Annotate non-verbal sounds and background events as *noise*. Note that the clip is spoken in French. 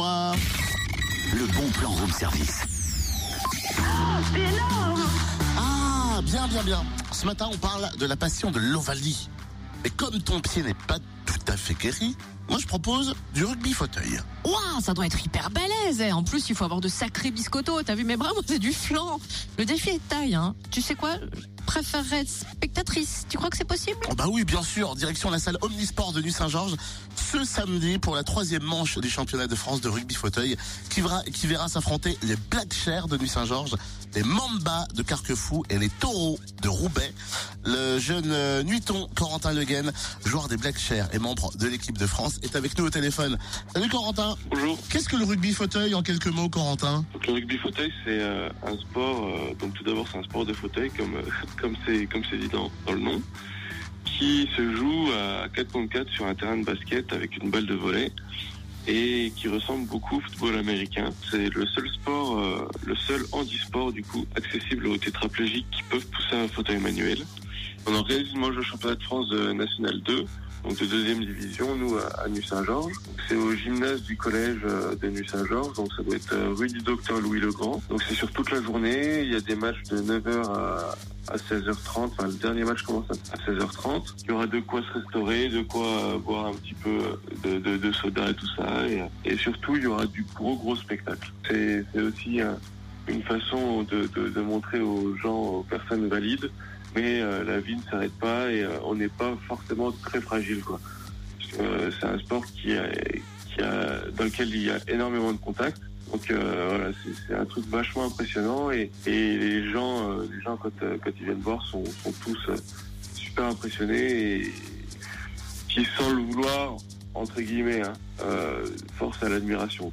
moi. Le bon plan room service. C'est énorme Ah, bien, bien, bien. Ce matin, on parle de la passion de l'Ovalie. Mais comme ton pied n'est pas tout à fait guéri, moi je propose du rugby fauteuil. Waouh, ça doit être hyper balèze. eh. En plus, il faut avoir de sacrés biscottos. T'as vu mes bras Moi, c'est du flan. Le défi est de taille. Hein. Tu sais quoi Je préférerais être spectatrice. Tu crois que c'est possible? Oh bah oui, bien sûr, direction la salle Omnisport de Nuit-Saint-Georges ce samedi pour la troisième manche du championnat de France de rugby fauteuil qui verra, qui verra s'affronter les Black Chairs de Nuit-Saint-Georges, les Mamba de Carquefou et les Taureaux de Roubaix. Le jeune euh, Nuiton Corentin Leguen, joueur des Black Chairs et membre de l'équipe de France, est avec nous au téléphone. Salut Corentin Bonjour. Qu'est-ce que le rugby fauteuil en quelques mots Corentin Donc le rugby fauteuil c'est euh, un sport. euh, donc tout d'abord c'est un sport de fauteuil comme euh, *laughs* comme c'est comme c'est dit dans, dans le nom, qui se joue à 4 contre 4 sur un terrain de basket avec une balle de volley et qui ressemble beaucoup au football américain. C'est le seul sport, euh, le seul handisport du coup accessible aux tétraplégiques qui peuvent pousser un fauteuil manuel. On organise une manche au championnat de France National 2 donc de deuxième division, nous à, Nuit-Saint-Georges. Donc, C'est au gymnase du collège euh, de Nuit-Saint-Georges, donc ça doit être euh, rue du docteur Louis Legrand. Donc c'est sur toute la journée, il y a des matchs de 9h à, à 16h30, enfin le dernier match commence à 16h30. Il y aura de quoi se restaurer, de quoi euh, boire un petit peu de, de, de soda et tout ça, et, et surtout il y aura du gros gros spectacle. C'est aussi une façon de, montrer aux gens, aux personnes valides, mais euh, la vie ne s'arrête pas et euh, on n'est pas forcément très fragile euh, c'est un sport qui dans lequel il y a énormément de contacts. Donc voilà, c'est, un truc vachement impressionnant et, les gens, les gens quand, ils viennent voir sont, tous super impressionnés et qui sans le vouloir entre guillemets hein, force à l'admiration.